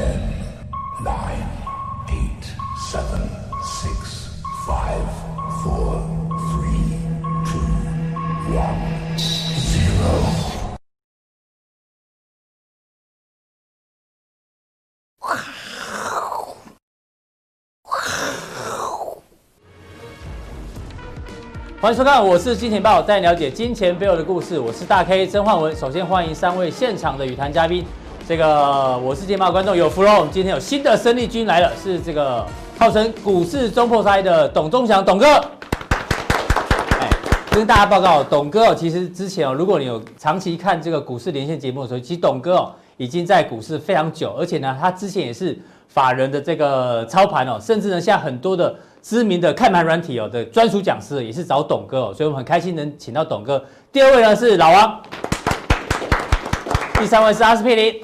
Ten, nine, eight, seven, six, five, four, three, two, one, zero. 欢迎收看，我是金钱豹，带你了解金钱背后的故事。我是大 K 曾焕文。首先欢迎三位现场的语谈嘉宾。这个我是金钱豹观众有福喽，今天有新的生力军来了，是这个号称股市中破塞的董忠祥董哥。跟大家报告，董哥哦，其实之前哦，如果你有长期看这个股市连线节目的时候，其实董哥哦已经在股市非常久，而且呢，他之前也是法人的这个操盘哦，甚至呢，像很多的。知名的看盘软体哦的专属讲师也是找董哥哦，所以我们很开心能请到董哥。第二位呢是老王，第三位是阿司匹林。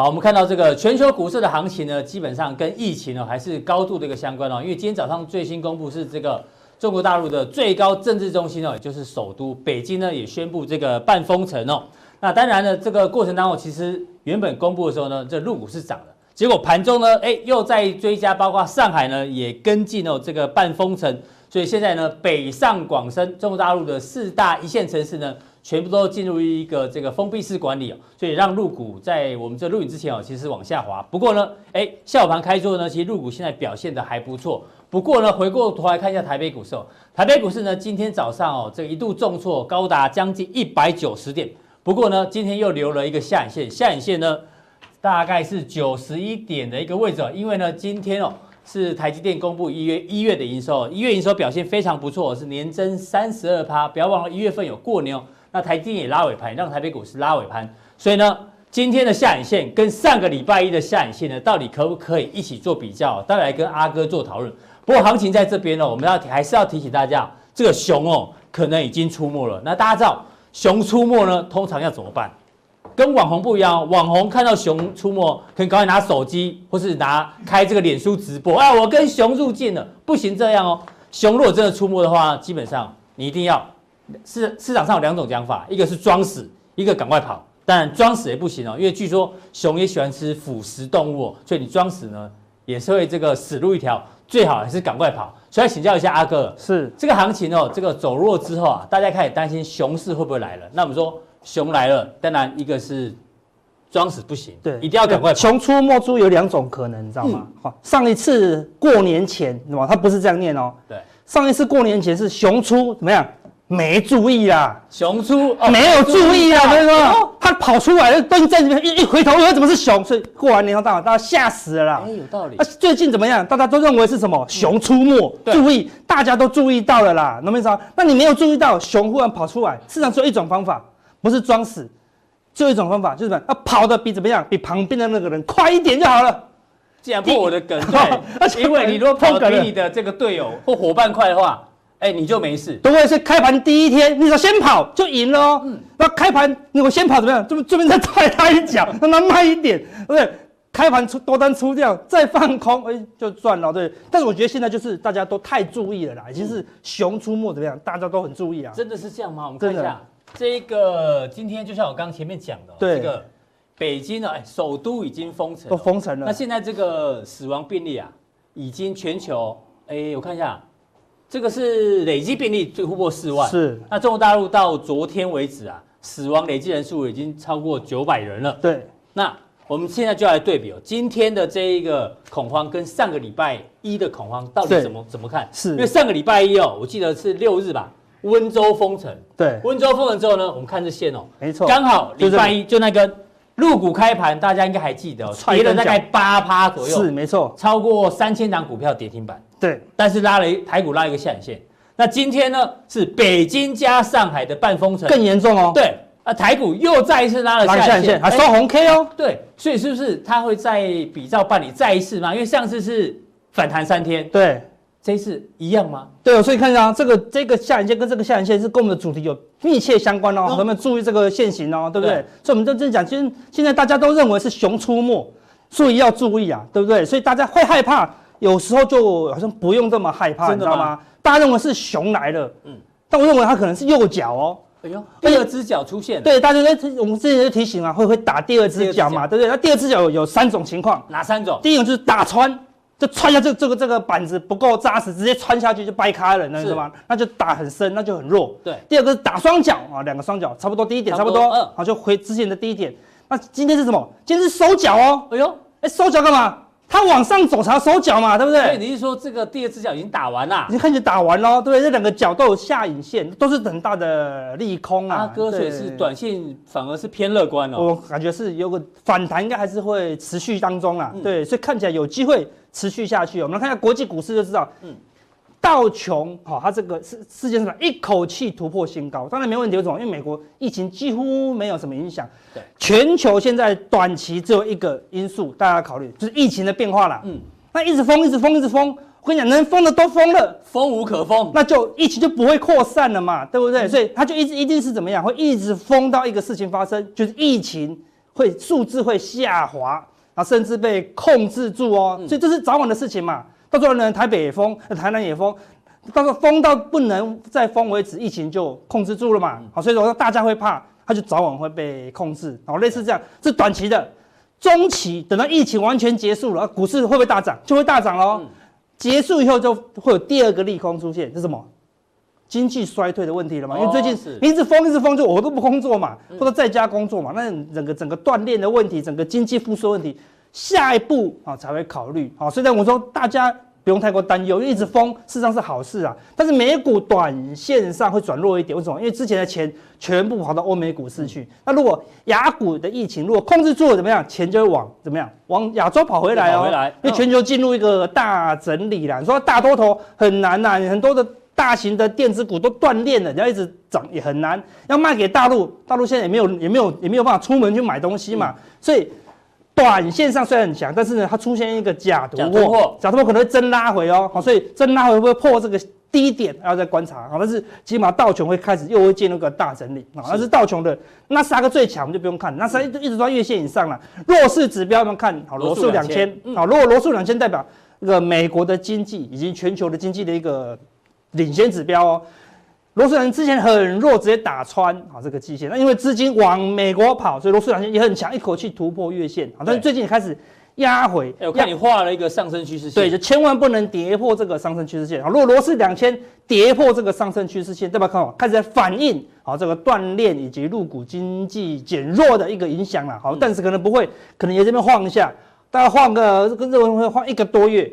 好，我们看到这个全球股市的行情呢，基本上跟疫情呢还是高度的一个相关哦。因为今天早上最新公布是这个中国大陆的最高政治中心哦，也就是首都北京呢也宣布这个半封城哦。那当然呢，这个过程当中其实原本公布的时候呢，这陆股是涨的。结果盘中呢，哎，又在追加，包括上海呢也跟进哦，这个半封城，所以现在呢，北上广深中国大陆的四大一线城市呢，全部都进入一个这个封闭式管理哦，所以让陆股在我们这录影之前哦，其实往下滑。不过呢，哎，下午盘开出呢，其实陆股现在表现得还不错。不过呢，回过头来看一下台北股市哦，台北股市呢，今天早上哦，这个一度重挫高达将近一百九十点。不过呢，今天又留了一个下影线，下影线呢。大概是九十一点的一个位置哦，因为呢，今天哦是台积电公布一月一月的营收，一月营收表现非常不错，是年增三十二趴。不要忘了，一月份有过年哦，那台积电也拉尾盘，让台北股市拉尾盘。所以呢，今天的下影线跟上个礼拜一的下影线呢，到底可不可以一起做比较？待会来跟阿哥做讨论。不过行情在这边呢，我们要还是要提醒大家，这个熊哦可能已经出没了。那大家知道熊出没呢，通常要怎么办？跟网红不一样，网红看到熊出没，可以赶快拿手机或是拿开这个脸书直播。哎，我跟熊入镜了，不行这样哦。熊如果真的出没的话，基本上你一定要市市场上有两种讲法，一个是装死，一个赶快跑。当然装死也不行哦，因为据说熊也喜欢吃腐食动物哦，所以你装死呢也是会这个死路一条，最好还是赶快跑。所以请教一下阿哥，是这个行情哦，这个走弱之后啊，大家开始担心熊市会不会来了？那我们说。熊来了，当然一个是装死不行，对，一定要赶快跑。熊出没猪有两种可能，你知道吗？好、嗯，上一次过年前，是吧？他不是这样念哦。对，上一次过年前是熊出怎么样？没注意啊，熊出、哦、没有注意啊，跟你说他跑出来了，蹲在这边一一回头，以为怎么是熊？所以过完年后，大家大家吓死了啦。哎，有道理。啊，最近怎么样？大家都认为是什么？熊出没，嗯、注意，大家都注意到了啦。懂没意思？那你没有注意到，熊忽然跑出来，市场只有一种方法。不是装死，就一种方法，就是什么？要跑的比怎么样？比旁边的那个人快一点就好了。既然破我的梗，对，因为你如果跑 得比你的这个队友或伙伴快的话，哎，你就没事。对不对？是开盘第一天，你说先跑就赢了哦。嗯。那开盘你我先跑怎么样？这边这边再 踹他一脚，让他慢一点，对不对？开盘出多单出掉，再放空，哎，就赚了，对。但是我觉得现在就是大家都太注意了啦，已经是熊出没怎么样？大家都很注意啊。真的是这样吗？我们看一下。这个今天就像我刚刚前面讲的，对，这个北京的哎，首都已经封城，都封城了。那现在这个死亡病例啊，已经全球哎，我看一下，这个是累计病例最突破四万。是。那中国大陆到昨天为止啊，死亡累计人数已经超过九百人了。对。那我们现在就来对比哦，今天的这一个恐慌跟上个礼拜一的恐慌到底怎么怎么看？是。因为上个礼拜一哦，我记得是六日吧。温州封城，对，温州封城之后呢，我们看这线哦，没错，刚好礼拜一就那个陆股开盘，大家应该还记得，跌了大概八趴左右，是没错，超过三千档股票跌停板，对，但是拉了一台股拉一个下影线。那今天呢是北京加上海的半封城，更严重哦，对，啊台股又再一次拉了下影线，还收红 K 哦，对，所以是不是它会再比照办理再一次嘛？因为上次是反弹三天，对。这一次一样吗？对哦，所以看一下这个这个下影线跟这个下影线是跟我们的主题有密切相关哦，我、嗯、们注意这个线型哦，对不对？对，所以我们就这样讲，现现在大家都认为是熊出没，所以要注意啊，对不对？所以大家会害怕，有时候就好像不用这么害怕，你知道吗？大家认为是熊来了，嗯，但我认为它可能是右脚哦，哎呦，第二只脚出现，对，大家都我们之前就提醒啊，会会打第二只脚嘛，对不对？那第二只脚有有三种情况，哪三种？第一种就是打穿，就穿下这这个这个板子不够扎实，直接穿下去就掰开了，那是吗？那就打很深，那就很弱。对，第二个是打双脚啊，两个双脚差不多第一点，差不多，嗯，好，就回之前的第一点。那今天是什么？今天是收脚哦。哎呦，哎，收脚干嘛？它往上走才要收脚嘛，对不对？所以你是说这个第二只脚已经打完了？已经开始打完喽，对不对？这两个脚都有下影线，都是很大的利空啊。阿哥，所以是短线反而是偏乐观哦。我感觉是有个反弹，应该还是会持续当中啊。嗯、对，所以看起来有机会持续下去。我们来看一下国际股市就知道，嗯。道琼，好，它这个是世界上一口气突破新高，当然没问题。为什么？因为美国疫情几乎没有什么影响。对，全球现在短期只有一个因素，大家考虑就是疫情的变化啦。嗯，那一直封，一直封，一直封，我跟你讲，能封的都封了，封无可封，那就疫情就不会扩散了嘛，对不对？嗯、所以它就一直一定是怎么样，会一直封到一个事情发生，就是疫情会数字会下滑，啊，甚至被控制住哦。嗯、所以这是早晚的事情嘛。到时候呢，台北也封，台南也封，到时候封到不能再封为止，疫情就控制住了嘛。好，所以说大家会怕，它就早晚会被控制。好，类似这样，是短期的，中期等到疫情完全结束了，股市会不会大涨？就会大涨喽。结束以后就会有第二个利空出现，是什么？经济衰退的问题了嘛？因为最近你一直封一直封，就我都不工作嘛，或者在家工作嘛，那整个整个锻炼的问题，整个经济复苏问题。下一步啊才会考虑啊，所以呢，我说大家不用太过担忧，因为一直封事实上是好事啊。但是美股短线上会转弱一点，为什么？因为之前的钱全部跑到欧美股市去。那如果亚股的疫情如果控制住了，怎么样？钱就会往怎么样？往亚洲跑回来哦。回来，因为全球进入一个大整理啦。你说大多头很难呐，很多的大型的电子股都断链了，你要一直涨也很难。要卖给大陆，大陆现在也没有也没有也没有办法出门去买东西嘛，所以。短线上虽然很强，但是呢，它出现一个假突破，假突破。可能会真拉回哦，好，所以真拉回会不会破这个低点，要再观察，好，但是起码道琼会开始又会进入个大整理，啊，那是道琼的那三个最强，我们就不用看，纳斯达克一直到月线以上了，弱势指标我们看？好罗素两千，好，如果罗素两千代表这个美国的经济以及全球的经济的一个领先指标哦。罗素两千之前很弱，直接打穿啊这个季线。那因为资金往美国跑，所以罗素两千也很强，一口气突破月线啊。但是最近也开始压回。哎，我看你画了一个上升趋势线。对，就千万不能跌破这个上升趋势线啊。如果罗素两千跌破这个上升趋势线，代表看好开始在反映好这个锻炼以及入股经济减弱的一个影响了。好，但是可能不会，可能也这边晃一下，大概晃个跟认为会晃一个多月。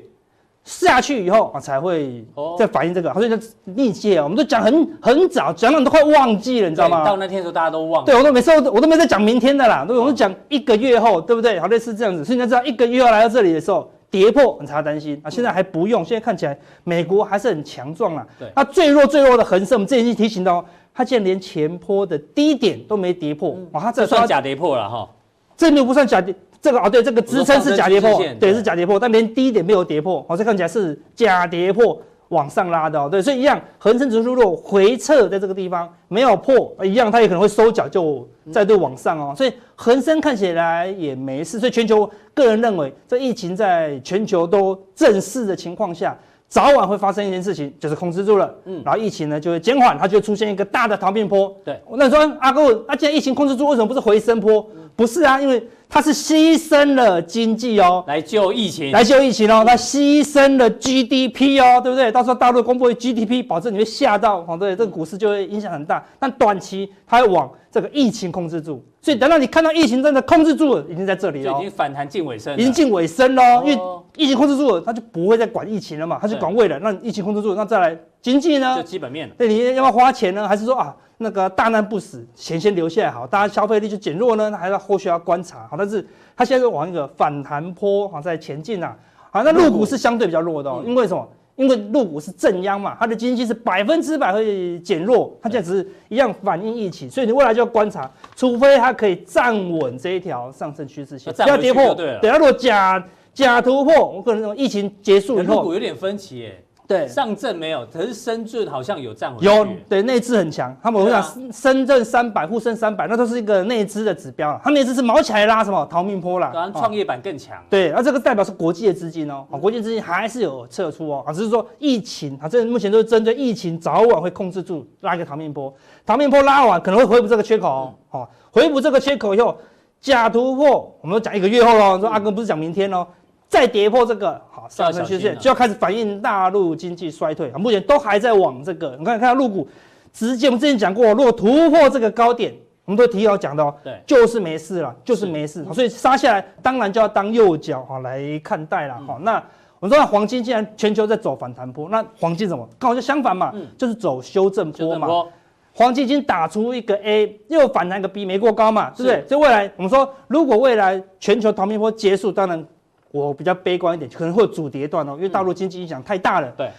下去以后啊，才会再反映这个，好像就历届啊。我们都讲很很早，讲到你都快忘记了，你知道吗？到那天的时候大家都忘了。对，我都没说，我都没在讲明天的啦，都我都讲一个月后，对不对？好类似这样子，所以你知道一个月后来到这里的时候跌破，你才要担心啊。现在还不用，现在看起来美国还是很强壮啦。对，它最弱最弱的恒生，我们之前已经提醒到，它竟然连前坡的低点都没跌破，哇，它这算假跌破了哈。这没有不算假跌。这个哦，对，这个支撑是假跌破，对，是假跌破，但连低点没有跌破，好，这看起来是假跌破往上拉的哦，对，所以一样，恒生指数如果回撤在这个地方没有破，一样它也可能会收脚就再度往上哦，所以恒生看起来也没事，所以全球个人认为，这疫情在全球都正式的情况下，早晚会发生一件事情，就是控制住了，嗯，然后疫情呢就会减缓，它就会出现一个大的逃命坡，对，那你说阿哥，那既然疫情控制住，为什么不是回升坡？不是啊，因为它是牺牲了经济哦，来救疫情，来救疫情哦，它牺牲了 GDP 哦，对不对？到时候大陆公布 GDP，保证你会吓到，哦，对，这个股市就会影响很大。但短期它会往这个疫情控制住，所以等到你看到疫情真的控制住了，已经在这里了，已经反弹近尾声，已经近尾声了，因为疫情控制住了，它就不会再管疫情了嘛，它就管未来。那疫情控制住了，那再来经济呢？就基本面。对，你要不要花钱呢？还是说啊？那个大难不死，钱先留下来好，大家消费力就减弱呢，那还要后续要观察好。但是它现在是往一个反弹坡好在前进呐，好，那入股是相对比较弱的哦，因为什么？因为入股是正央嘛，它的经济是百分之百会减弱，它现在只是一样反映疫情，所以你未来就要观察，除非它可以站稳这一条上升趋势线，不要跌破。对，等下如果假假突破，我可能说疫情结束以后，陆股有点分歧耶。对。上证没有，可是深圳好像有站回去。有，对，内资很强。他们我想深圳三百、沪深三百，那都是一个内资的指标啊。他们内资是毛起来拉什么逃命坡啦，当然创业板更强。对，那这个代表是国际的资金哦，啊，国际资金还是有撤出哦，啊，只是说疫情啊，这目前都是针对疫情，早晚会控制住，拉一个逃命坡，逃命坡拉完可能会回补这个缺口哦，哦，回补这个缺口以后，假突破，我们都讲一个月后喽，说阿哥不是讲明天哦，再跌破这个好上升趋势，就要开始反映大陆经济衰退啊，目前都还在往这个，你看看到陆股，直接我们之前讲过，如果突破这个高点。我们都提早讲的哦，对，就是没事了，就是没事，所以杀下来当然就要当右脚哈来看待了哈。那我们说黄金既然全球在走反弹波，那黄金怎么？刚好就相反嘛，就是走修正波嘛。黄金已经打出一个 A，又反弹一个 B，没过高嘛，对不对？所以未来我们说，如果未来全球逃命波结束，当然我比较悲观一点，可能会有主跌段哦，因为大陆经济影响太大了。对，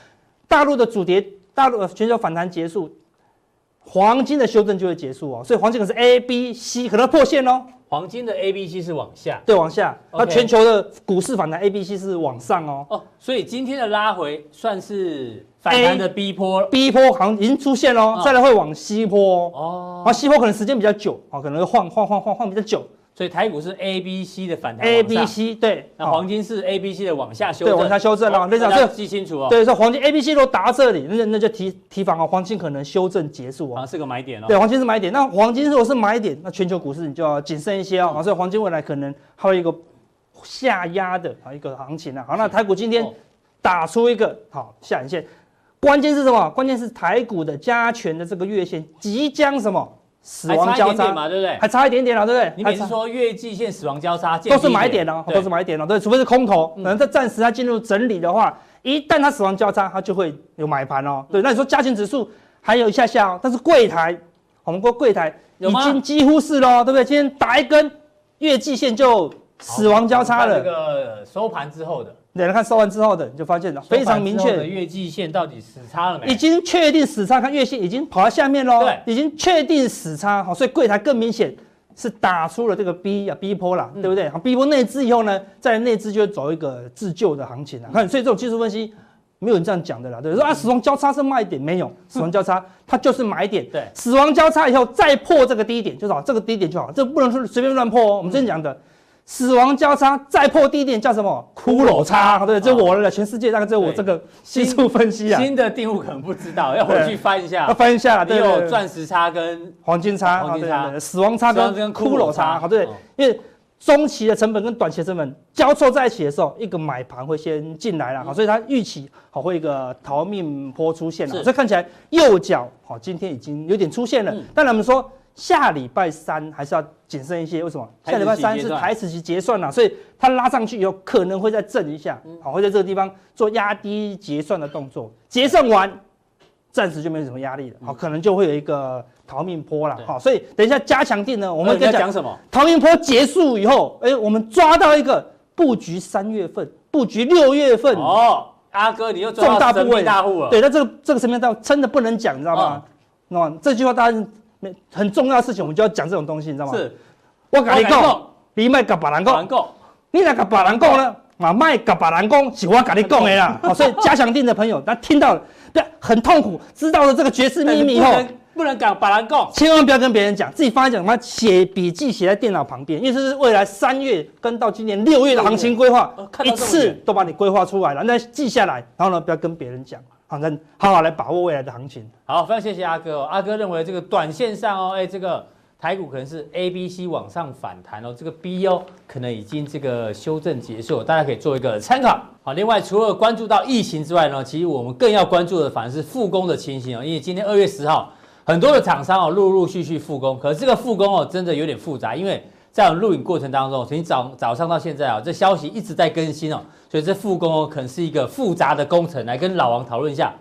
大陆的主跌，大陆全球反弹结束。黄金的修正就会结束哦，所以黄金可是 A、B、C 可能破线哦。黄金的 A、B、C 是往下，对，往下。那全球的股市反弹 A、B、C 是往上哦。哦，所以今天的拉回算是反弹的 B 波，B 波好像已经出现喽，再来会往 C 坡哦。啊，C 坡可能时间比较久啊，可能会晃晃晃晃晃比较久。所以台股是 A、B、C 的反弹，A、B、C 对，那黄金是 A、B、C 的往下修正，对，往下修正哦。那这样记清楚哦。对，说黄金 A、B、C 都达到这里，那那就提提防哦，黄金可能修正结束哦，是个买点哦。对，黄金是买点，那黄金如果是买点，那全球股市你就要谨慎一些哦。所以黄金未来可能还有一个下压的啊一个行情啊。好，那台股今天打出一个好下影线，关键是什么？关键是台股的加权的这个月线即将什么？死亡交叉嘛，对不对？还差一点点了，对不对？你比如说月季线死亡交叉，都是买点哦，都是买点哦，对，除非是空头，可能在暂时它进入整理的话，一旦它死亡交叉，它就会有买盘哦。对，那你说加权指数还有一下下哦，但是柜台，我们说柜台已经几乎是喽，对不对？今天打一根月季线就死亡交叉了。这个收盘之后的。对，来看收完之后的，你就发现了非常明确的。月季线到底死叉了没？已经确定死叉，看月线已经跑到下面喽。对，已经确定死叉，好，所以柜台更明显是打出了这个 B 啊 B 波啦，对不对？好，B 波内资以后呢，在内资就会走一个自救的行情了。看，所以这种技术分析没有人这样讲的啦，对，说啊死亡交叉是卖点，没有死亡交叉它就是买点。对，死亡交叉以后再破这个低点就好，这个低点就好，这不能说随便乱破哦。我们之前讲的。死亡交叉再破低点叫什么？骷髅叉，对，这我了全世界大概只有我这个技术分析啊。新的定物可能不知道，要回去翻一下。要翻一下，对，有钻石叉跟黄金叉，黄金叉，死亡叉跟骷髅叉，好，对，因为中期的成本跟短期的成本交错在一起的时候，一个买盘会先进来了，好，所以它预期好会一个逃命坡出现了，所以看起来右脚好，今天已经有点出现了，当然我们说。下礼拜三还是要谨慎一些，为什么？下礼拜三是台指期结算了，所以它拉上去以后可能会再震一下，好，会在这个地方做压低结算的动作。结算完，暂时就没有什么压力了，好，可能就会有一个逃命坡了，好，所以等一下加强定呢，我们在讲什么？逃命坡结束以后，哎，我们抓到一个布局三月份，布局六月份哦，阿哥你又重大部位大户了，对，那这个这个什么样？真的不能讲，你知道吗？那这句话大家。很重要的事情，我们就要讲这种东西，你知道吗？是，我跟你讲，你卖甲别人讲，你那甲别人讲呢？啊，卖甲别人讲是我跟你讲的啦。好，所以加强定的朋友，他听到了，对，很痛苦，知道了这个绝世秘密以后，不能讲别人讲，千万不要跟别人讲，自己放在讲，他写笔记写在电脑旁边，因为这是未来三月跟到今年六月的行情规划，一次都把你规划出来了，那记下来，然后呢，不要跟别人讲。好，那好好来把握未来的行情。好，非常谢谢阿哥哦。阿哥认为这个短线上哦，哎，这个台股可能是 A、B、C 往上反弹哦，这个 B 哦可能已经这个修正结束，大家可以做一个参考。好，另外除了关注到疫情之外呢，其实我们更要关注的反而是复工的情形哦，因为今天二月十号，很多的厂商哦陆陆续续复工，可是这个复工哦真的有点复杂，因为在我们录影过程当中，从早早上到现在啊，这消息一直在更新哦。所以这复工哦，可能是一个复杂的工程，来跟老王讨论一下。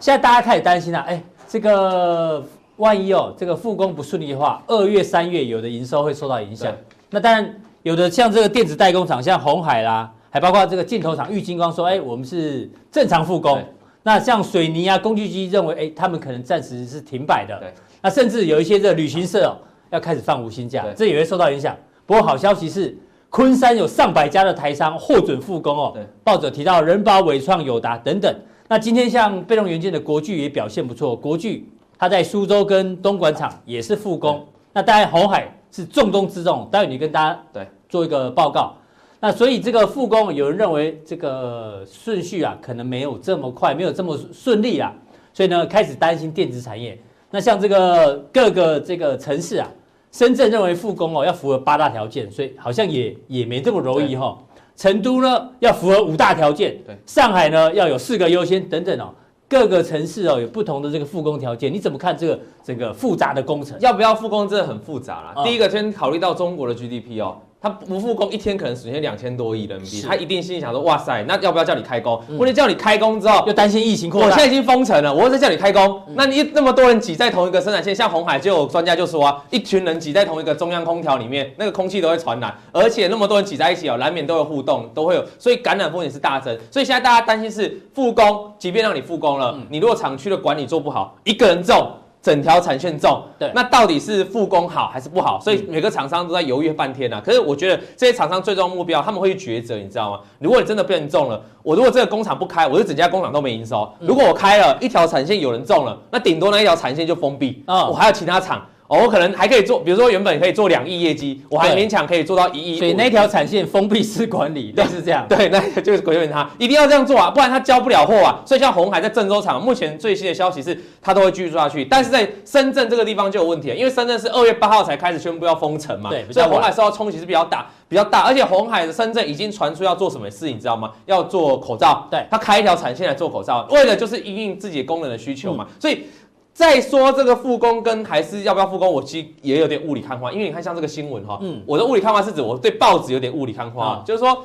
现在大家开始担心了，哎，这个万一哦，这个复工不顺利的话，二月、三月有的营收会受到影响。那当然，有的像这个电子代工厂，像鸿海啦，还包括这个镜头厂玉晶光说，哎，我们是正常复工。那像水泥啊、工具机认为，哎，他们可能暂时是停摆的。那甚至有一些这个旅行社哦，要开始放无薪假，这也会受到影响。不过好消息是。昆山有上百家的台商获准复工哦，报者提到人保、伟创、友达等等。那今天像被动元件的国巨也表现不错，国巨它在苏州跟东莞厂也是复工。那当然红海是重中之重，待会你跟大家对做一个报告。那所以这个复工，有人认为这个顺序啊，可能没有这么快，没有这么顺利啊，所以呢，开始担心电子产业。那像这个各个这个城市啊，深圳认为复工哦要符合八大条件，所以好像也也没这么容易哈、哦。成都呢要符合五大条件，对，上海呢要有四个优先等等哦。各个城市哦有不同的这个复工条件，你怎么看这个整个复杂的工程？要不要复工真的很复杂啦。哦、第一个先考虑到中国的 GDP 哦。他不复工，一天可能损失两千多亿人民币，他一定心里想说：哇塞，那要不要叫你开工？问题叫你开工之后，又担心疫情扩大。我现在已经封城了，我再叫你开工，那你那么多人挤在同一个生产线，像红海就有专家就说啊，一群人挤在同一个中央空调里面，那个空气都会传染，而且那么多人挤在一起哦，难免都有互动，都会有，所以感染风险是大增。所以现在大家担心是复工，即便让你复工了，你如果厂区的管理做不好，一个人中。整条产线中，对，那到底是复工好还是不好？所以每个厂商都在犹豫半天呐、啊。可是我觉得这些厂商最终目标，他们会去抉择，你知道吗？如果你真的被人中了，我如果这个工厂不开，我就整家工厂都没营收。如果我开了一条产线有人中了，那顶多那一条产线就封闭，啊，我还有其他厂。我可能还可以做，比如说原本可以做两亿业绩，我还勉强可以做到一亿。所以那条产线封闭式管理，对，是这样。对，那就是鬼问他一定要这样做啊，不然他交不了货啊。所以像红海在郑州厂，目前最新的消息是，他都会继续做下去。但是在深圳这个地方就有问题了，因为深圳是二月八号才开始宣布要封城嘛，对，所以红海受到冲击是比较大，比较大。而且红海的深圳已经传出要做什么事，你知道吗？要做口罩，对，他开一条产线来做口罩，为了就是因应自己的工人的需求嘛，嗯、所以。再说这个复工跟还是要不要复工，我其实也有点雾里看花，因为你看像这个新闻哈，嗯，我的雾里看花是指我对报纸有点雾里看花，嗯、就是说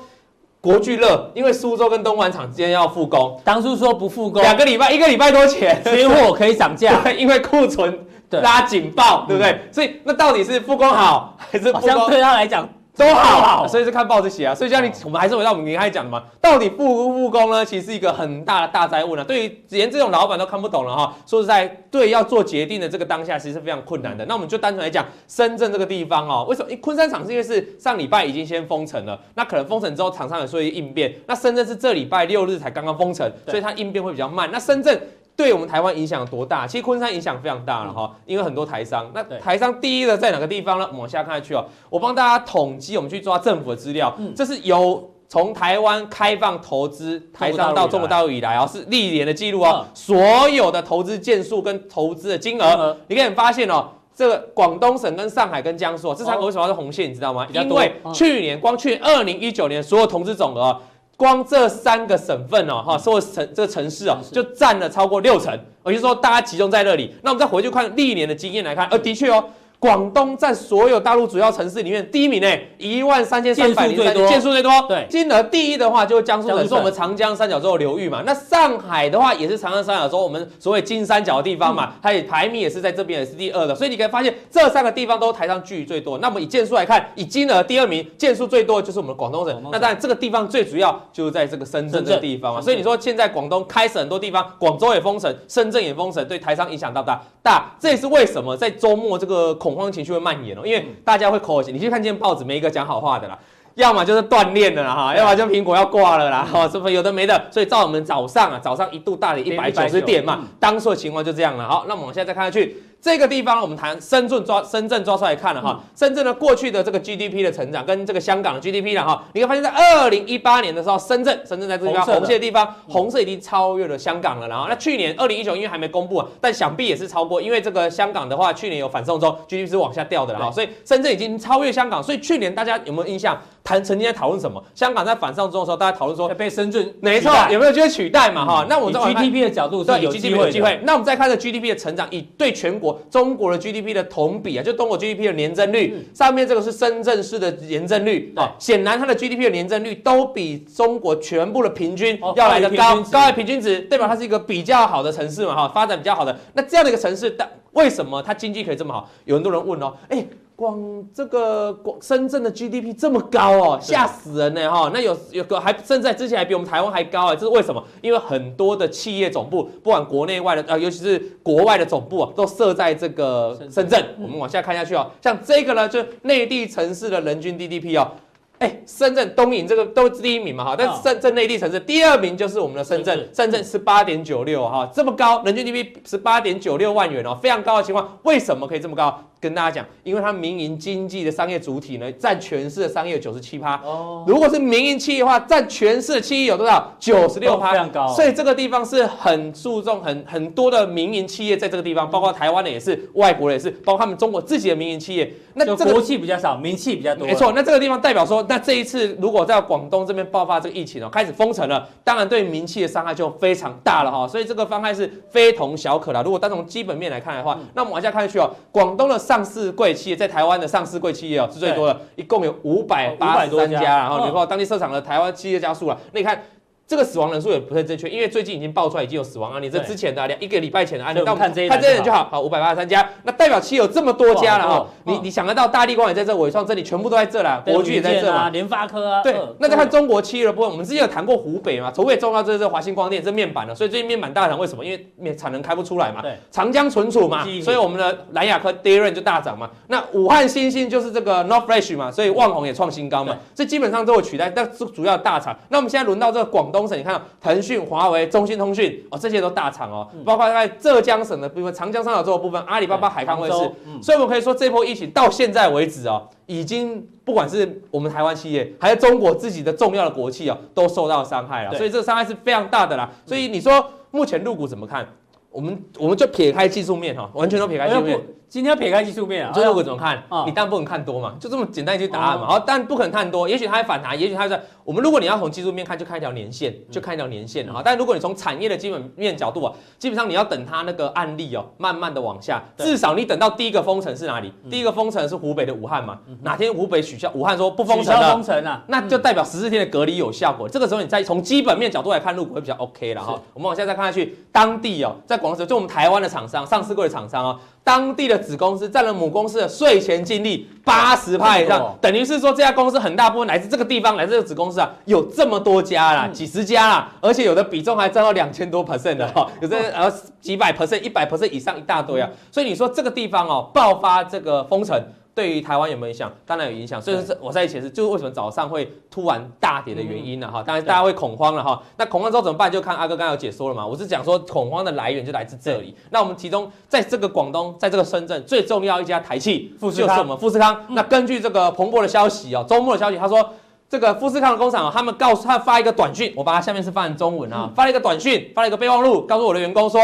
国巨乐，因为苏州跟东莞厂之间要复工，当初说不复工，两个礼拜一个礼拜多前，缺货可以涨价，因为库存拉警报，对不对？嗯、所以那到底是复工好还是复工？相对他来讲。都好，所以是看报纸写啊。所以像你，我们还是回到我们刚才讲的嘛，到底复不复工呢？其实是一个很大的大灾问啊。对于连这种老板都看不懂了哈。说实在，对要做决定的这个当下，其实是非常困难的。那我们就单纯来讲，深圳这个地方哦，为什么？昆山厂是因为是上礼拜已经先封城了，那可能封城之后厂商有说应变。那深圳是这礼拜六日才刚刚封城，所以它应变会比较慢。那深圳。对我们台湾影响多大？其实昆山影响非常大了哈，因为很多台商。那台商第一的在哪个地方呢？我们往下看下去哦。我帮大家统计，我们去抓政府的资料。嗯，这是由从台湾开放投资台商到中国大陆以来哦，是历年的记录哦。所有的投资件数跟投资的金额，你可以发现哦，这个广东省跟上海跟江苏这三个为什么是红线？你知道吗？因为去年光去年二零一九年所有投资总额。光这三个省份哦，哈，所有城这个城市哦，就占了超过六成，也就是说大家集中在那里。那我们再回去看历年的经验来看，呃，的确哦。广东在所有大陆主要城市里面第一名呢，一万三千三百零三件数最多。对，金额第一的话就是江苏省，是我们长江三角洲的流域嘛。那上海的话也是长江三角洲我们所谓金三角的地方嘛，它也排名也是在这边也是第二的。所以你可以发现这三个地方都台商聚最多。那么以件数来看，以金额第二名件数最多就是我们广东省。那当然这个地方最主要就是在这个深圳这个地方嘛。所以你说现在广东开始很多地方，广州也封城，深圳也封城，对台商影响大不大？大。这也是为什么在周末这个。恐慌情绪会蔓延哦，因为大家会口型，你去看今天报纸，没一个讲好话的啦，要么就是断链了啦哈，要么就苹果要挂了啦哈，是不是有的没的？所以照我们早上啊，早上一度大跌一百九十点嘛，当初的情况就这样了。好，那我们现在再看下去。这个地方我们谈深圳抓深圳抓出来看了哈，深圳的过去的这个 GDP 的成长跟这个香港的 GDP 了哈，你会发现在二零一八年的时候，深圳深圳在这个地方红色的地方，红色已经超越了香港了。然后那去年二零一九因为还没公布，但想必也是超过，因为这个香港的话去年有反送中，GDP 是往下掉的了哈，所以深圳已经超越香港。所以去年大家有没有印象？谈曾经在讨论什么？香港在反送中的时候，大家讨论说被深圳没错，有没有机会取代嘛？哈，那我们从 GDP 的角度对有机会有机会。那我们再看这 GDP 的成长，以对全国中国的 GDP 的同比啊，就中国 GDP 的年增率，上面这个是深圳市的年增率啊，显然它的 GDP 的年增率都比中国全部的平均要来的高，高于平均值，代表它是一个比较好的城市嘛？哈，发展比较好的。那这样的一个城市，但为什么它经济可以这么好？有很多人问哦，哎。光这个广深圳的 GDP 这么高哦，吓死人呢哈！那有有个还甚至在之前还比我们台湾还高啊，这是为什么？因为很多的企业总部，不管国内外的呃，尤其是国外的总部啊，都设在这个深圳。我们往下看下去哦，像这个呢，就内地城市的人均 GDP 哦。哎，深圳东引这个都是第一名嘛哈，但是深圳内地城市第二名就是我们的深圳，深圳十八点九六哈，这么高，人均 GDP 十八点九六万元哦，非常高的情况，为什么可以这么高？跟大家讲，因为它民营经济的商业主体呢，占全市的商业九十七趴。哦，如果是民营企业的话，占全市的企业有多少？九十六趴，非常高。所以这个地方是很注重很很多的民营企业在这个地方，包括台湾的也是，外国的也是，包括他们中国自己的民营企业。那这个国企比较少，民企比较多。没错，那这个地方代表说，那这一次如果在广东这边爆发这个疫情哦，开始封城了，当然对民企的伤害就非常大了哈。所以这个伤害是非同小可的。如果单从基本面来看的话，那我们往下看下去哦，广东的上市贵企业。在台湾的上市贵企业哦是最多的，一共有五百八十三家，然后你看当地设厂的台湾企业加速了，那你看。这个死亡人数也不太正确，因为最近已经爆出来已经有死亡案例，这之前的两一个礼拜前的案例，那我们看这一看这人就好，好五百八十三家，那代表其有这么多家了哈。你你想得到大力光也在这，伟创这里全部都在这了，国巨也在这嘛，联发科啊，对，那再看中国期的部分，我们之前有谈过湖北嘛，湖北重要这是华星光电这面板的，所以最近面板大涨，为什么？因为面产能开不出来嘛，对，长江存储嘛，所以我们的蓝亚科第一轮就大涨嘛。那武汉新兴就是这个 North Flash 嘛，所以旺宏也创新高嘛，这基本上都有取代，但是主要大厂。那我们现在轮到这个广东省，你看到腾讯、华为、中兴通讯哦，这些都大厂哦，包括在浙江省的部分、长江三角洲的部分，阿里巴巴、海康威视，所以我们可以说，这波疫情到现在为止哦，已经不管是我们台湾企业，还是中国自己的重要的国企哦，都受到伤害了，所以这个伤害是非常大的啦。所以你说目前入股怎么看？我们我们就撇开技术面哈，完全都撇开技术面。今天要撇开技术面啊，这陆股怎么看？你当然不能看多嘛，就这么简单一句答案嘛。好，但不可能看多，也许它会反弹，也许它在我们如果你要从技术面看，就看一条年线，就看一条年线哈。但如果你从产业的基本面角度啊，基本上你要等它那个案例哦，慢慢的往下，至少你等到第一个封城是哪里？第一个封城是湖北的武汉嘛？哪天湖北取消，武汉说不封城了，封城了，那就代表十四天的隔离有效果。这个时候你再从基本面角度来看，入股会比较 OK 了哈。我们往下再看下去，当地哦，在广州就我们台湾的厂商，上市柜的厂商哦。当地的子公司占了母公司的税前净利八十趴以上，等于是说这家公司很大部分来自这个地方，来自这个子公司啊，有这么多家啦，几十家啦，而且有的比重还占到两千多 percent 的哈，有的 呃几百 percent、一百 percent 以上一大堆啊，所以你说这个地方哦爆发这个封城。对于台湾有没有影响？当然有影响，所以说我在一起是就是为什么早上会突然大跌的原因了哈。当然大家会恐慌了哈。那恐慌之后怎么办？就看阿哥刚刚有解说了嘛。我是讲说恐慌的来源就来自这里。那我们其中在这个广东，在这个深圳最重要一家台企，就是我们富士康。那根据这个彭博的消息哦，周末的消息，他说这个富士康的工厂哦，他们告诉他发一个短讯，我把它下面是翻成中文啊，发了一个短讯，发了一个备忘录，告诉我的员工说。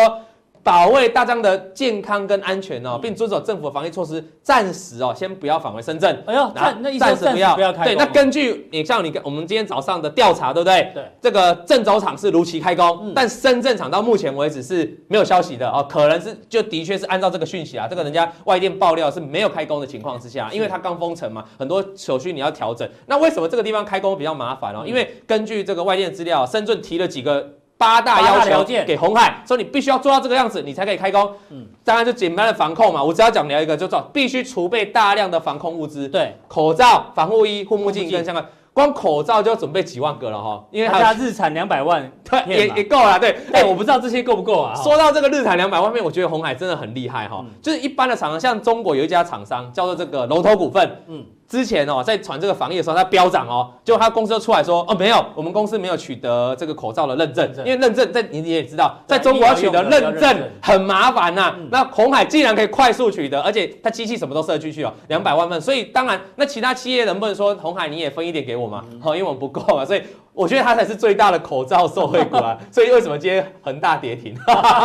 保卫大家的健康跟安全哦，并遵守政府的防疫措施，暂时哦，先不要返回深圳。哎呦，那那暂时不要不要开。对，那根据你像你我们今天早上的调查，对不对？对。这个郑州厂是如期开工，但深圳厂到目前为止是没有消息的哦，可能是就的确是按照这个讯息啊，这个人家外电爆料是没有开工的情况之下，因为它刚封城嘛，很多手续你要调整。那为什么这个地方开工比较麻烦哦？因为根据这个外电资料，深圳提了几个。八大要求给红海，说你必须要做到这个样子，你才可以开工。嗯，当然就简单的防控嘛。我只要讲聊一个，就做必须储备大量的防控物资。对，口罩、防护衣、护目镜跟相关，光口罩就要准备几万个了哈。因为他家日产两百万，对，也也够了。对，哎，我不知道这些够不够啊。说到这个日产两百万片，我觉得红海真的很厉害哈。就是一般的厂商，像中国有一家厂商叫做这个龙头股份，嗯。之前哦，在传这个防疫的时候，它飙涨哦，结果他公司就出来说，哦，没有，我们公司没有取得这个口罩的认证，因为认证在你你也知道，在中国要取得认证很麻烦呐。那红海既然可以快速取得，而且它机器什么都设进去哦，两百万份，所以当然，那其他企业能不能说红海你也分一点给我嘛？好，因为我们不够啊，所以。我觉得它才是最大的口罩受惠股啊，所以为什么今天恒大跌停？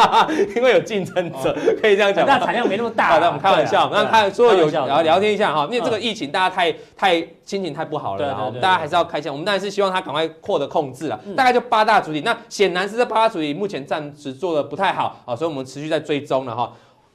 因为有竞争者，可以这样讲。那产量没那么大。好的，我们开玩笑，那开所有有聊聊天一下哈，因为这个疫情大家太太心情太不好了，然后大家还是要开心。我们当然是希望它赶快获得控制了。大概就八大主体，那显然是这八大主体目前暂时做的不太好啊，所以我们持续在追踪了哈。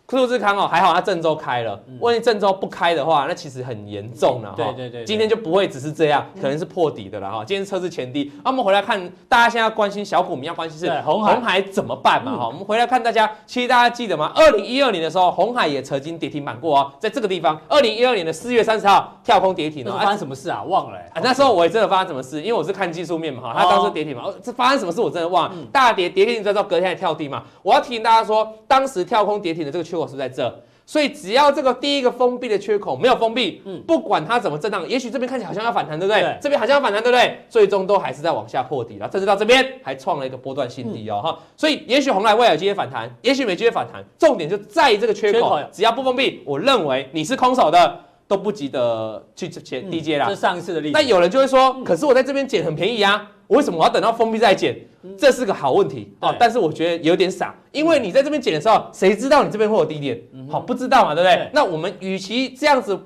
富士康哦，还好它郑州开了。万一郑州不开的话，那其实很严重了哈。对对对，今天就不会只是这样，可能是破底的了哈。今天测试前低，那我们回来看，大家现在关心小股民要关心是红海，怎么办嘛哈？我们回来看大家，其实大家记得吗？二零一二年的时候，红海也曾经跌停板过哦，在这个地方，二零一二年的四月三十号跳空跌停了。发生什么事啊？忘了。那时候我也真的发生什么事，因为我是看技术面嘛哈。它当时跌停嘛，这发生什么事我真的忘了。大跌跌停之后隔天还跳低嘛。我要提醒大家说，当时跳空跌停的这个缺口是在这。所以只要这个第一个封闭的缺口没有封闭，嗯不管它怎么震荡，也许这边看起来好像要反弹，对不对？对这边好像要反弹，对不对？最终都还是在往下破底了，甚至到这边还创了一个波段新低哦哈、所以也许红海未来有机会反弹，也许没机会反弹，重点就在于这个缺口，缺口只要不封闭，我认为你是空手的都不急得去捡低阶啦。这是上一次的例子。那有人就会说，可是我在这边捡很便宜啊，我为什么我要等到封闭再捡？这是个好问题啊，但是我觉得有点傻，因为你在这边捡的时候，谁知道你这边会有低点？好，不知道嘛，对不对对？那我们与其这样子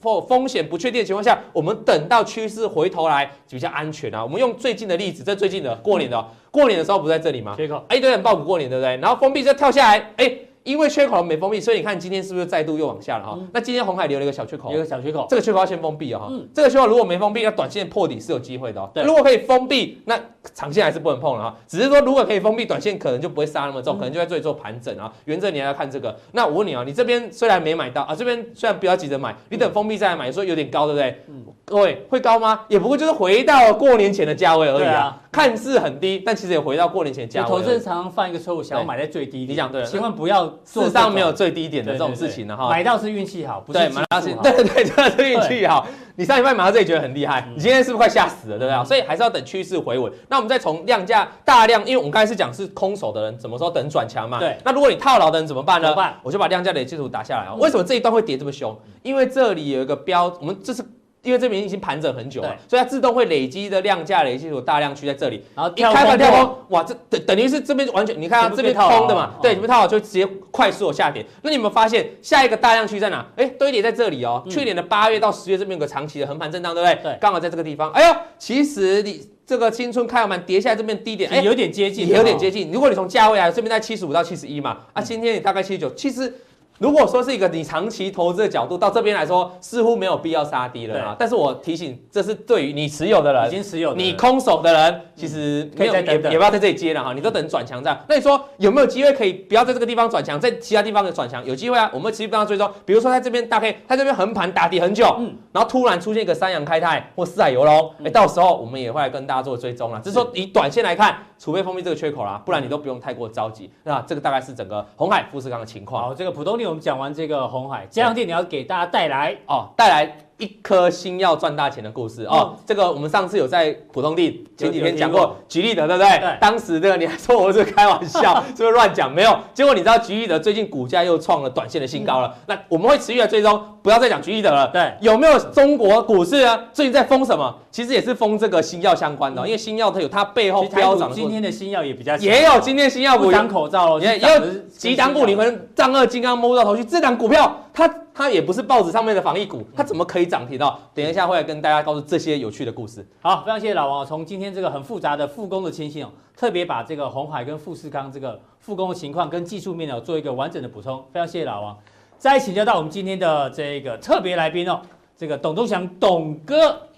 风风险不确定的情况下，我们等到趋势回头来比较安全啊。我们用最近的例子，在最近的过年的哦，过年的时候不在这里吗？缺口哎，一堆人抱股过年，对不对？然后封闭就跳下来，哎，因为缺口没封闭，所以你看今天是不是再度又往下了哈？那今天红海留了一个小缺口。有一，个小缺口，这个缺口要先封闭哦，哈、嗯。这个缺口如果没封闭，那短线破底是有机会的哦。对。如果可以封闭，那长线还是不能碰了哈。只是说如果可以封闭，短线可能就不会杀那么重，可能就在这里做盘整啊。原则你还要看这个。那我问你啊，你这边虽然没买到啊，这边虽然不要急着买，你等封闭再来买，说有点高，对不对？嗯各位会高吗？也不过就是回到过年前的价位而已啊对啊，看似很低，但其实也回到过年前价位而已。资人常常犯一个错误，想要买在最低点。你讲对了千万不要做事实上没有最低点的对这种事情的哈。买到是运气好，不是对，技买到是，对对对，这个是运气好。你上礼拜买到这里觉得很厉害，嗯你今天是不是快吓死了，对不对？所以还是要等趋势回稳。那我们再从量价大量，因为我们刚才是讲是空手的人，什么时候等转强嘛？对那如果你套牢的人怎么办呢？怎么办我就把量价的基础打下来啊。嗯为什么这一段会跌这么凶？因为这里有一个标，我们这是。因为这边已经盘整很久了，所以它自动会累积的量价累积有大量区在这里，然后一开盘跳空，哇，这等等于是这边完全，你看啊，这边空的嘛哦，对，你们套好就直接快速的下跌。那你有没有发现下一个大量区在哪？哎，堆叠在这里哦。嗯去年的八月到十月这边有个长期的横盘震荡，对不对？对刚好在这个地方。哎呦，其实你这个青春开完盘跌下来这边低点，哎，有点接近，有点接近。如果你从价位来，这边在七十五到七十一嘛，啊，今天你大概七十九，其实。如果说是一个你长期投资的角度，到这边来说似乎没有必要杀低了啊。但是我提醒，这是对于你持有的人，已经持有的人你空手的人，其实可以也也不要在这里接了哈，你都等转强这样。那你说有没有机会可以不要在这个地方转强，在其他地方的转强？有机会啊，我们持续帮他追踪。比如说在这边大 K，它这边横盘打底很久，嗯然后突然出现一个三阳开泰或四海游龙，哎，到时候我们也会来跟大家做追踪了。只是说以短线来看，除非封闭这个缺口啦，不然你都不用太过着急。那这个大概是整个红海富士康的情况好，这个普通錠我们讲完这个红海，这两天你要给大家带来哦，带来。一颗星要赚大钱的故事哦，嗯这个我们上次有在普通地前几天讲过过，吉利德对不对？对当时这个你还说我是开玩笑，是不是乱讲？没有，结果你知道吉利德最近股价又创了短线的新高了。那我们会持续的追踪，不要再讲吉利德了。对有没有中国股市啊？最近在封什么？其实也是封这个新药相关的哦，因为新药它有它背后飙涨。今天的新药也比较也有今天新药股不长口罩了，也也有几档股，你们丈二金刚摸不到头绪。这档股票，它它也不是报纸上面的防疫股，它怎么可以涨停哦？等一下会来跟大家告诉这些有趣的故事。好，非常谢谢老王哦。从今天这个很复杂的复工的情形哦，特别把这个红海跟富士康这个复工的情况跟技术面哦做一个完整的补充。非常谢谢老王。再请教到我们今天的这个特别来宾哦，这个董忠祥董哥，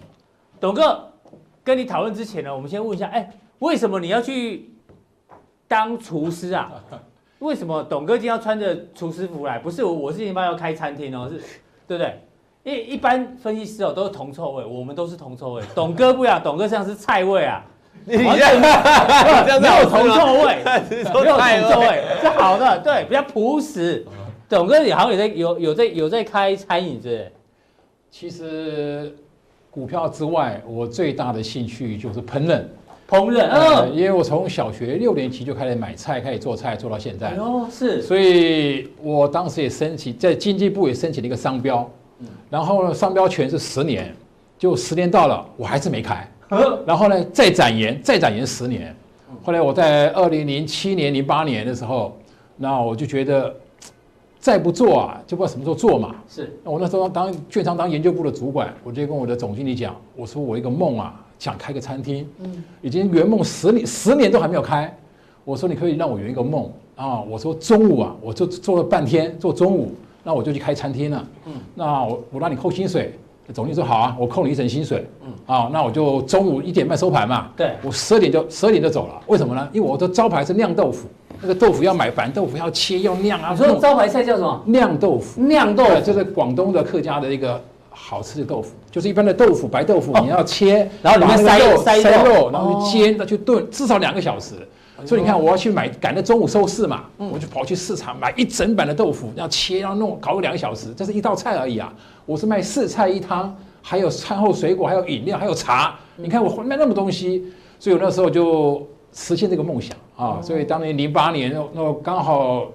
董哥跟你讨论之前呢，我们先问一下，哎，为什么你要去当厨师啊？为什么董哥今天要穿着厨师服来？不是我，我是一般要开餐厅哦，是，对不对？因为一般分析师哦都是铜臭味，我们都是铜臭味。董哥不一样，董哥像是菜味啊，你这样没有铜臭味，没有太铜臭味是好的，对，比较朴实。董哥你好像有在有有在有在开餐饮，是？其实股票之外，我最大的兴趣就是烹饪。烹饪，呃，嗯，因为我从小学六年级就开始买菜，开始做菜，做到现在哎。呦，是，所以我当时也申请，在经济部也申请了一个商标，然后呢，商标权是十年，就十年到了，我还是没开。然后呢，再展延，再展延十年。后来我在二零零七年、零八年的时候，那我就觉得再不做啊，就不知道什么时候做嘛。是，我那时候当券商当研究部的主管，我就跟我的总经理讲，我说我一个梦啊，想开个餐厅，已经圆梦十年，十年都还没有开。我说你可以让我圆一个梦啊，我说中午啊，我就做了半天，做中午，那我就去开餐厅了。嗯，那我我让你扣薪水，总经理说好啊，我扣你一成薪水。嗯，啊，那我就中午一点半收盘嘛。对我十二点就十二点就走了，为什么呢？因为我的招牌是酿豆腐，那个豆腐要买板豆腐，要切要酿啊。你说招牌菜叫什么？酿豆腐。酿豆腐，就，是广东的客家的一个好吃的豆腐，就是一般的豆腐，白豆腐，哦你要切，然后里面把那个塞塞肉肉，然后哦去煎，再去炖，至少两个小时。所以你看，我要去买赶着中午收市嘛，我就跑去市场买一整板的豆腐，要切要弄搞个两个小时，这是一道菜而已啊。我是卖四菜一汤，还有餐后水果，还有饮料，还有茶。你看我卖那么东西，所以我那时候就实现这个梦想啊。所以当年零八年，那刚好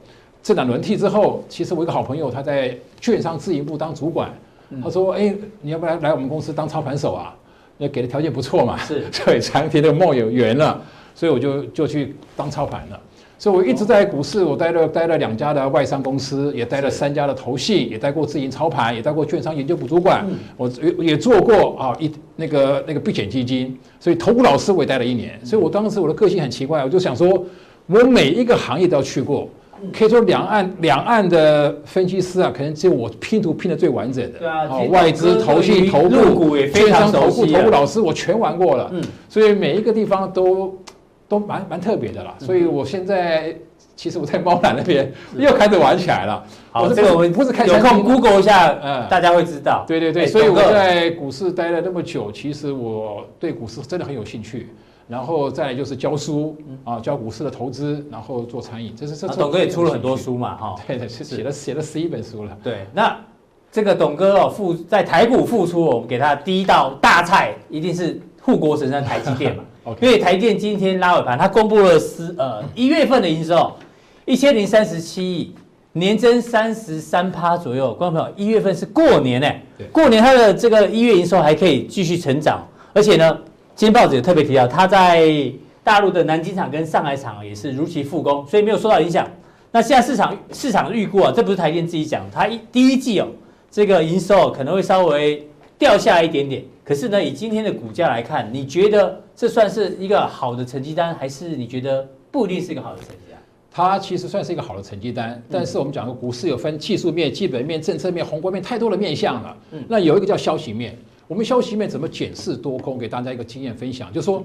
政党轮替之后，其实我一个好朋友他在券商自营部当主管，他说：“哎，你要不要来来我们公司当操盘手啊？那给的条件不错嘛。”是，所以长天的梦有圆了。所以我就就去当操盘了，所以我一直在股市，我待了待了两家的外商公司，也待了三家的投信，也待过自营操盘，也待过券商研究部主管，我也也做过啊一那个那个避险基金，所以投顾老师我也待了一年，所以我当时我的个性很奇怪，我就想说，我每一个行业都要去过，可以说两岸两岸的分析师啊，可能只有我拼图拼得最完整的，对啊，外资投信投顾券商投顾投顾老师我全玩过了，嗯，所以每一个地方都。都蛮蛮特别的啦，所以我现在其实我在猫懒那边又开始玩起来了。好，这个我们不是开有空 Google 一下，嗯，大家会知道。对对对，所以我在股市待了那么久，其实我对股市真的很有兴趣。然后再来就是教书啊，教股市的投资，然后做餐饮，这是这。董哥也出了很多书嘛，哈。对对，写了写了十一本书了。对，那这个董哥哦，付在台股付出，我们给他第一道大菜一定是护国神山台积电嘛。因为台电今天拉尾盘，它公布了十呃一月份的营收一千零三十七亿，年增三十三趴左右。观众朋友，一月份是过年呢，过年它的这个一月营收还可以继续成长，而且呢，今天报纸也特别提到，它在大陆的南京厂跟上海厂也是如期复工，所以没有受到影响。那现在市场市场预估啊，这不是台电自己讲，它一第一季哦，这个营收可能会稍微掉下来一点点。可是呢，以今天的股价来看，你觉得这算是一个好的成绩单，还是你觉得不一定是一个好的成绩单？它其实算是一个好的成绩单，但是我们讲过，股市有分技术面、基本面、政策面、宏观面，太多的面向了。嗯，那有一个叫消息面，我们消息面怎么检视多空？给大家一个经验分享，就是说，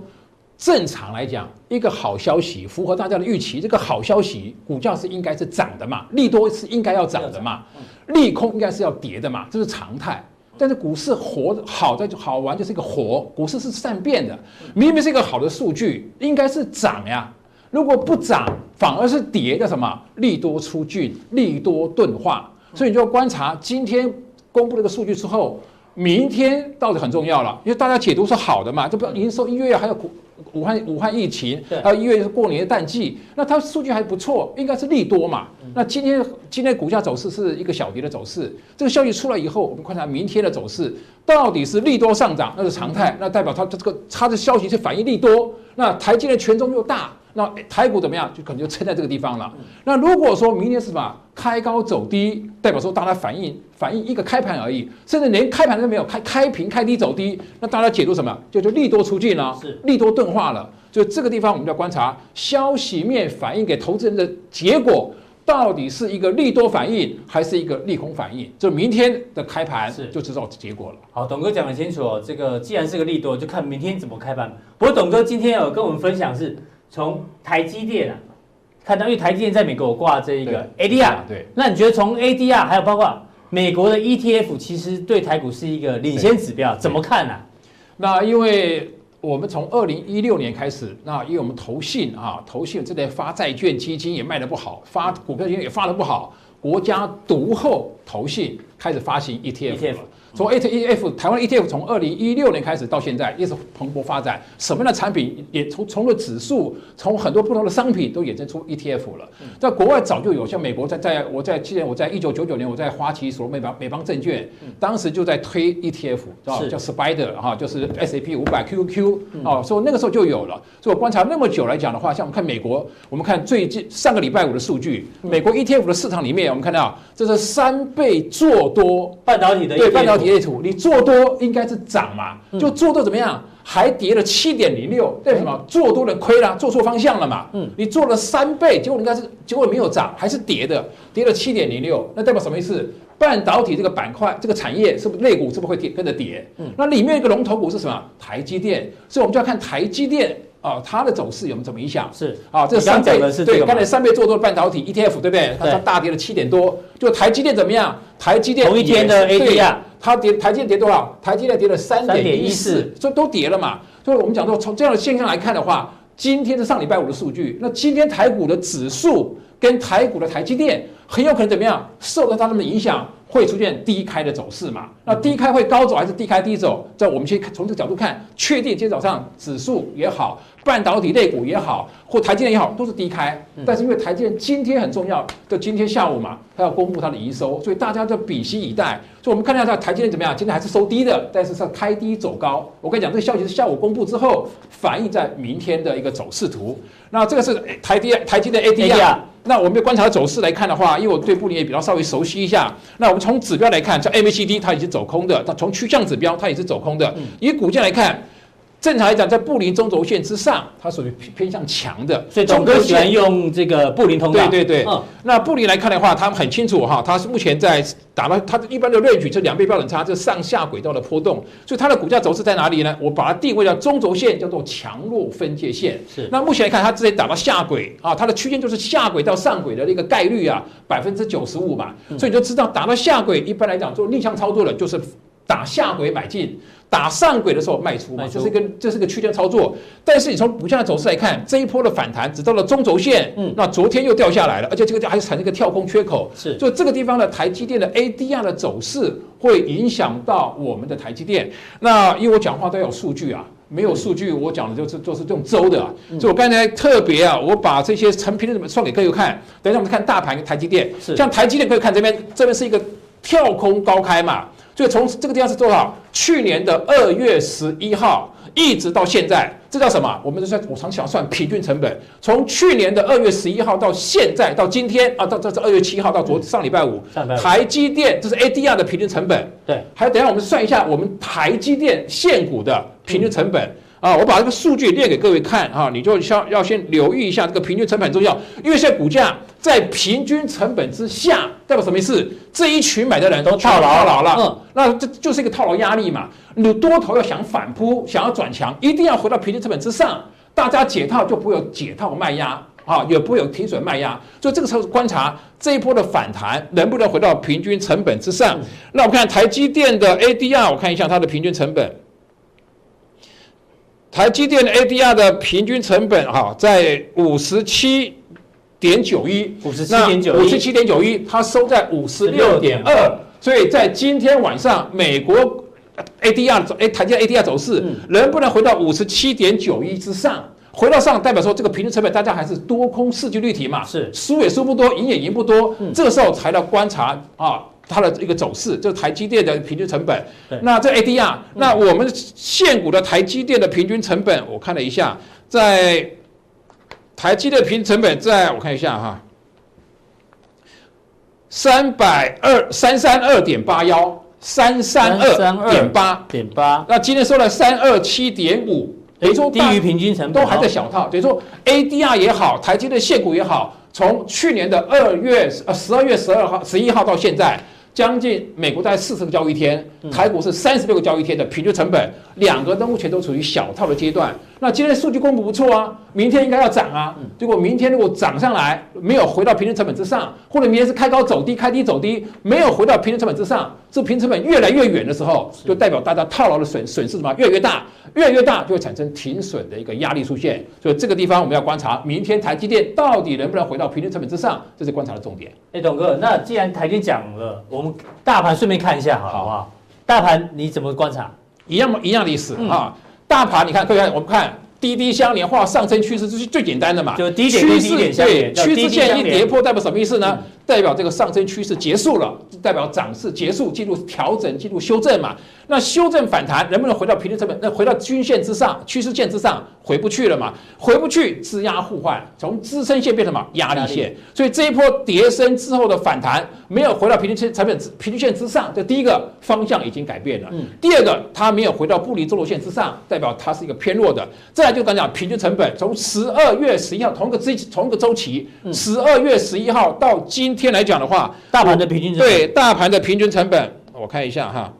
正常来讲，一个好消息符合大家的预期，这个好消息股价是应该是涨的嘛，利多是应该要涨的嘛，利空应该是要跌的嘛，这是常态。但是股市活好在好玩，就是一个活。股市是善变的，明明是一个好的数据，应该是涨呀。如果不涨，反而是跌的什么？利多出尽，利多钝化。所以你就要观察今天公布这个数据之后，明天到底很重要了，因为大家解读是好的嘛，这不营收一月还有股。武汉武汉疫情，还有一月是过年的淡季，那它数据还不错，应该是利多嘛。那今天今天股价走势是一个小跌的走势，这个消息出来以后，我们观察明天的走势，到底是利多上涨，那是常态，那代表它这个它的消息是反映利多。那台积电权重又大。那台股怎么样？就可能就撑在这个地方了。那如果说明天是什么开高走低，代表说大家反应反应一个开盘而已，甚至连开盘都没有开，开平开低走低，那大家解读什么？就就利多出尽了，是利多钝化了。就这个地方我们就要观察消息面反映给投资人的结果，到底是一个利多反应还是一个利空反应？就明天的开盘是就知道结果了。好，董哥讲的清楚哦。这个既然是个利多，就看明天怎么开盘。不过董哥今天有跟我们分享是。从台积电啊，看到，因为台积电在美国挂这一个 ADR，对，那你觉得从 ADR 还有包括美国的 ETF，其实对台股是一个领先指标，怎么看呢、啊？那因为我们从二零一六年开始，那因为我们投信啊，投信这边发债券基金也卖得不好，发股票基金也发得不好，国家独后投信开始发行 ETF。ETF 从 ETF 台湾 ETF 从二零一六年开始到现在一直蓬勃发展，什么样的产品也从从了指数，从很多不同的商品都衍生出 ETF 了。在国外早就有，像美国在在我在记得我在一九九九年我在花旗所美邦美邦证券，当时就在推 ETF，叫 Spider 哈，就是 SAP 五百 QQQ 哦，所以那个时候就有了。所以我观察那么久来讲的话，像我们看美国，我们看最近上个礼拜五的数据，美国 ETF 的市场里面，我们看到这是三倍做多半导体的对半导体。截图，你做多应该是涨嘛？就做多怎么样？还跌了七点零六，为什么？做多的亏了，做错方向了嘛？嗯，你做了三倍，结果应该是结果没有涨，还是跌的，跌了七点零六，那代表什么意思？半导体这个板块，这个产业是不是类股是不是会跌跟着跌？嗯，那里面一个龙头股是什么？台积电，所以我们就要看台积电。啊，它的走势有没有什么影响？是啊，这三倍对，刚才三倍做多的半导体 ETF，对不对？它它大跌了七点多，就台积电怎么样？台积电同一天的 ADR，它跌，台积电跌多少？台积电跌了三点一四，所以都跌了嘛。所以我们讲说，从这样的现象来看的话，今天是上礼拜五的数据，那今天台股的指数跟台股的台积电很有可能怎么样？受到它们的影响。会出现低开的走势嘛？那低开会高走还是低开低走？在我们先从这个角度看，确定今天早上指数也好，半导体类股也好，或台积电也好，都是低开。但是因为台积电今天很重要，就今天下午嘛，它要公布它的营收，所以大家就比息以待。所以我们看一下台积电怎么样？今天还是收低的，但是是开低走高。我跟你讲，这个消息是下午公布之后，反映在明天的一个走势图。那这个是台积台积电 ADR。那我们观察走势来看的话，因为我对布林也比较稍微熟悉一下。那我们从指标来看，像 MACD 它也是走空的，它从趋向指标它也是走空的。以股价来看。正常来讲，在布林中轴线之上，它属于偏向强的，所以总哥喜欢用这个布林通道。对对对。嗯、那布林来看的话，他们很清楚哈，它是目前在打到它一般的 range，这两倍标准差，这上下轨道的波动，所以它的股价走势在哪里呢？我把它定位到中轴线，叫做强弱分界线。是。那目前来看，它直接打到下轨啊，它的区间就是下轨到上轨的那个概率啊，百分之九十五嘛。所以你就知道打到下轨，一般来讲做逆向操作的，就是打下轨买进。打上轨的时候卖出嘛，这是一个这是个区间操作。但是你从股价的走势来看，这一波的反弹只到了中轴线，嗯，那昨天又掉下来了，而且这个叫还是产生一个跳空缺口，是。所以这个地方的台积电的 ADR 的走势会影响到我们的台积电。那因为我讲话都要有数据啊，没有数据我讲的就是就是这种周的啊。所以我刚才特别啊，我把这些成品的怎么算给各位看。等一下我们看大盘跟台积电，是。像台积电可以看这边，这边是一个跳空高开嘛。所以从这个地方是多少？去年的二月十一号一直到现在，这叫什么？我们就算我常喜欢算平均成本。从去年的二月十一号到现在到今天啊，到这是二月七号到昨上礼拜五，台积电这是 ADR 的平均成本。对，还有等一下我们算一下我们台积电现股的平均成本。啊，我把这个数据列给各位看啊，你就需要要先留意一下这个平均成本重要，因为现在股价在平均成本之下，代表什么意思？这一群买的人都套牢了，嗯，那这就是一个套牢压力嘛。你多头要想反扑，想要转强，一定要回到平均成本之上，大家解套就不会有解套卖压啊，也不会有停损卖压，所以这个时候观察这一波的反弹能不能回到平均成本之上。那我看台积电的 ADR，我看一下它的平均成本。台积电的 ADR 的平均成本哈，在五十七点九一，五十七点九一，五十七点九一，它收在五十六点二，所以在今天晚上，美国 ADR 走，哎，台积电 ADR 走势能不能回到五十七点九一之上？回到上，代表说这个平均成本大家还是多空四句绿题嘛，是。输也输不多，赢也赢不多，这个时候才要观察啊。它的一个走势，就是台积电的平均成本。那这 ADR，那我们现股的台积电的平均成本，我看了一下，在台积电的平均成本，在我看一下哈，三百二三三二点八幺，三三二点八点八。那今天收了三二七点五，等于说低于平均成本，都还在小套。等于说 ADR 也好，台积的现股也好，从去年的二月呃十二月十二号十一号到现在。将近美国在四十个交易天，台股是三十六个交易天的平均成本，两个都目前都处于小套的阶段。那今天数据公布不错啊，明天应该要涨啊。结果明天如果涨上来，没有回到平均成本之上，或者明天是开高走低，开低走低，没有回到平均成本之上，这平均成本越来越远的时候，就代表大家套牢的损损失什么越来越大，越来越大就会产生停损的一个压力出现。所以这个地方我们要观察，明天台积电到底能不能回到平均成本之上，这是观察的重点。哎，董哥，那既然台积讲了，我们大盘顺便看一下好，好不好？大盘你怎么观察？一样一样的意思啊。大盘，你看，各位看，我们看滴滴相连化上升趋势，这是最简单的嘛？就低点跟低点相连，对，趋势线一跌破，代表什么意思呢？代表这个上升趋势结束了，代表涨势结束，进入调整，进入修正嘛。那修正反弹能不能回到平均成本？那回到均线之上，趋势线之上，回不去了嘛？回不去，支压互换，从支撑线变成什么？压力线。所以这一波跌升之后的反弹，没有回到平均成本平均线之上，这第一个方向已经改变了。第二个，它没有回到布林中轴线之上，代表它是一个偏弱的。再来就刚讲平均成本，从十二月十一号同一个周同一个周期，十二月十一号到今天来讲的话，大盘的平均成本，对大盘的平均成本，我看一下哈。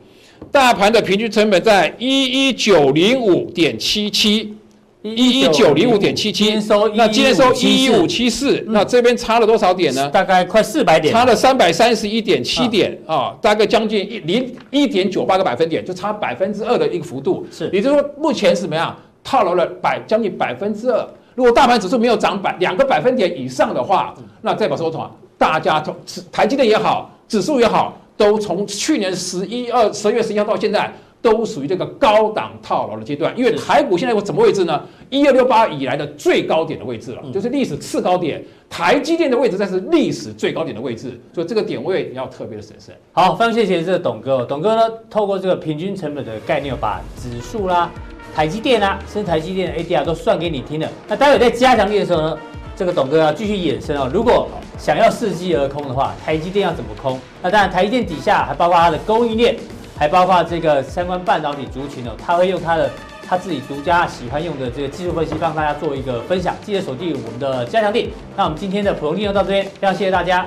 大盘的平均成本在一一九零五点七七，一一九零五点七七，那今天收一一五七四，那这边差了多少点呢？大概快四百点，差了三百三十一点七点啊、哦，大概将近一零一点九八个百分点，就差百分之二的一个幅度。是，也就是说目前是怎么样？套牢了百将近百分之二。如果大盘指数没有涨百两个百分点以上的话，那再把说什么？大家从台积电也好，指数也好，都从去年十一二十月十一号到现在。都属于这个高档套牢的阶段，因为台股现在有什么位置呢？一二六八以来的最高点的位置了，就是历史次高点。台积电的位置才是历史最高点的位置，所以这个点位要特别的审慎。好，非常谢谢这个董哥。董哥呢，透过这个平均成本的概念，把指数啦、台积电啦，甚至台积电的 ADR 都算给你听了。那待会在加强力的时候呢，这个董哥要继续衍生哦。如果想要伺机而空的话，台积电要怎么空？那当然，台积电底下还包括它的供应链。还包括这个相关半导体族群哦，他会用他的他自己独家喜欢用的这个技术分析，帮大家做一个分享。记得锁定我们的加强力。那我们今天的普通应用到这边，非常谢谢大家。